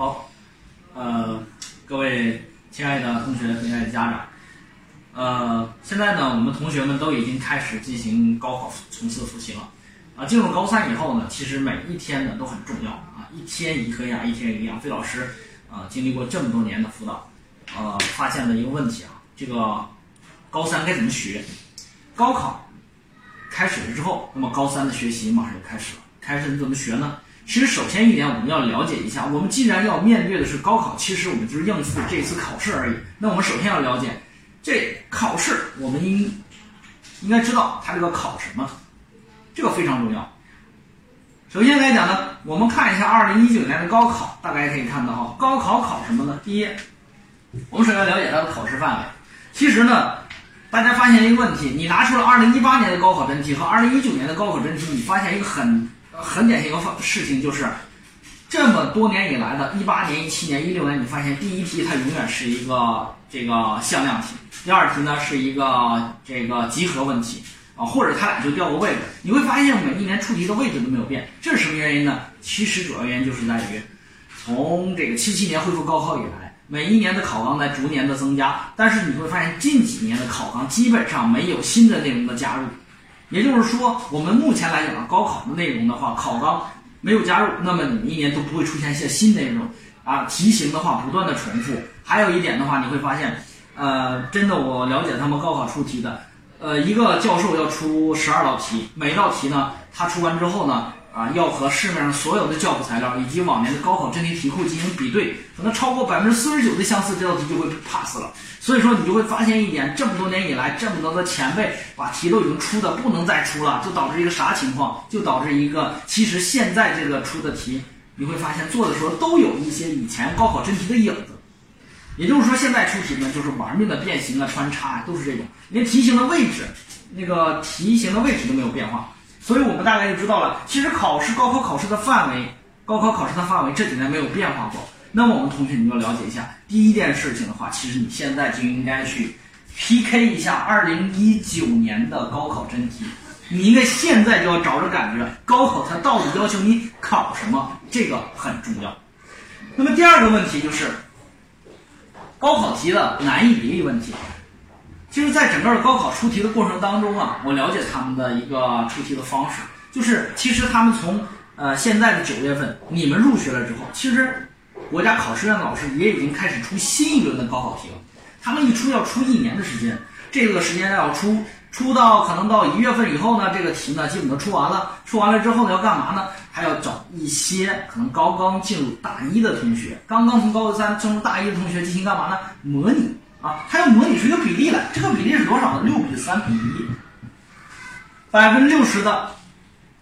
好，呃，各位亲爱的同学、亲爱的家长，呃，现在呢，我们同学们都已经开始进行高考冲刺复习了。啊，进入高三以后呢，其实每一天呢都很重要啊，一天一颗牙，一天一个样。费老师啊，经历过这么多年的辅导，呃，发现了一个问题啊，这个高三该怎么学？高考开始了之后，那么高三的学习马上就开始了。开始你怎么学呢？其实，首先一点，我们要了解一下，我们既然要面对的是高考，其实我们就是应付这次考试而已。那我们首先要了解，这考试我们应应该知道它这个考什么，这个非常重要。首先来讲呢，我们看一下二零一九年的高考，大家可以看到哈，高考考什么呢？第一，我们首先了解它的考试范围。其实呢，大家发现一个问题，你拿出了二零一八年的高考真题和二零一九年的高考真题，你发现一个很。很典型一个事情就是，这么多年以来的，一八年、一七年、一六年，你发现第一题它永远是一个这个向量题，第二题呢是一个这个集合问题啊，或者它俩就调个位置。你会发现每一年出题的位置都没有变，这是什么原因呢？其实主要原因就是在于，从这个七七年恢复高考以来，每一年的考纲在逐年的增加，但是你会发现近几年的考纲基本上没有新的内容的加入。也就是说，我们目前来讲，高考的内容的话，考纲没有加入，那么你一年都不会出现一些新内容啊。题型的话，不断的重复。还有一点的话，你会发现，呃，真的，我了解他们高考出题的，呃，一个教授要出十二道题，每道题呢，他出完之后呢。啊，要和市面上所有的教辅材料以及往年的高考真题题库进行比对，可能超过百分之四十九的相似，这道题就会 pass 了。所以说，你就会发现一点，这么多年以来，这么多的前辈把题都已经出的不能再出了，就导致一个啥情况？就导致一个，其实现在这个出的题，你会发现做的时候都有一些以前高考真题的影子。也就是说，现在出题呢，就是玩命的变形啊、穿插啊，都是这种，连题型的位置，那个题型的位置都没有变化。所以我们大概就知道了，其实考试高考考试的范围，高考考试的范围这几年没有变化过。那么我们同学你要了解一下，第一件事情的话，其实你现在就应该去 PK 一下二零一九年的高考真题，你应该现在就要找着感觉，高考它到底要求你考什么，这个很重要。那么第二个问题就是高考题的难易比例问题。其实，在整个高考出题的过程当中啊，我了解他们的一个出题的方式，就是其实他们从呃现在的九月份你们入学了之后，其实国家考试院的老师也已经开始出新一轮的高考题了。他们一出要出一年的时间，这个时间要出出到可能到一月份以后呢，这个题呢基本都出完了。出完了之后呢，要干嘛呢？还要找一些可能刚刚进入大一的同学，刚刚从高三进入大一的同学进行干嘛呢？模拟。啊，它要模拟出一个比例来，这个比例是多少呢？六比三比一，百分之六十的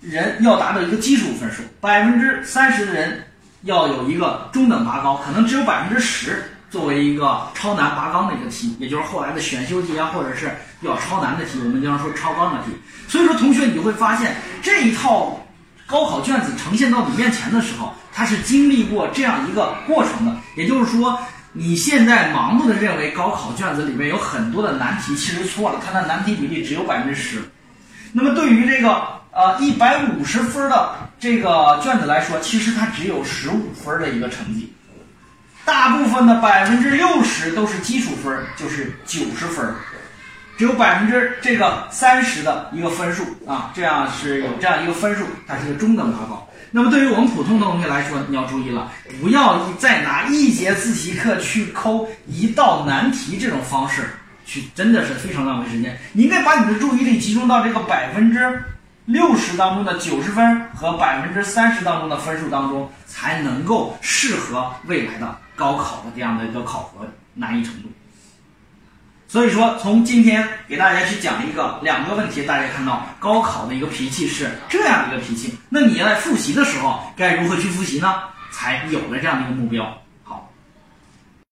人要达到一个基础分数，百分之三十的人要有一个中等拔高，可能只有百分之十作为一个超难拔高的一个题，也就是后来的选修题啊，或者是比较超难的题，我们经常说超纲的题。所以说，同学你会发现这一套高考卷子呈现到你面前的时候，它是经历过这样一个过程的，也就是说。你现在盲目的认为高考卷子里面有很多的难题，其实错了，它的难题比例只有百分之十。那么对于这个呃一百五十分的这个卷子来说，其实它只有十五分的一个成绩。大部分的百分之六十都是基础分，就是九十分，只有百分之这个三十的一个分数啊，这样是有这样一个分数，它是一个中等拔高。那么对于我们普通的同学来说，你要注意了，不要再拿一节自习课去抠一道难题这种方式去，真的是非常浪费时间。你应该把你的注意力集中到这个百分之六十当中的九十分和百分之三十当中的分数当中，才能够适合未来的高考的这样的一个考核难易程度。所以说，从今天给大家去讲一个两个问题，大家看到高考的一个脾气是这样一个脾气。那你在复习的时候该如何去复习呢？才有了这样的一个目标。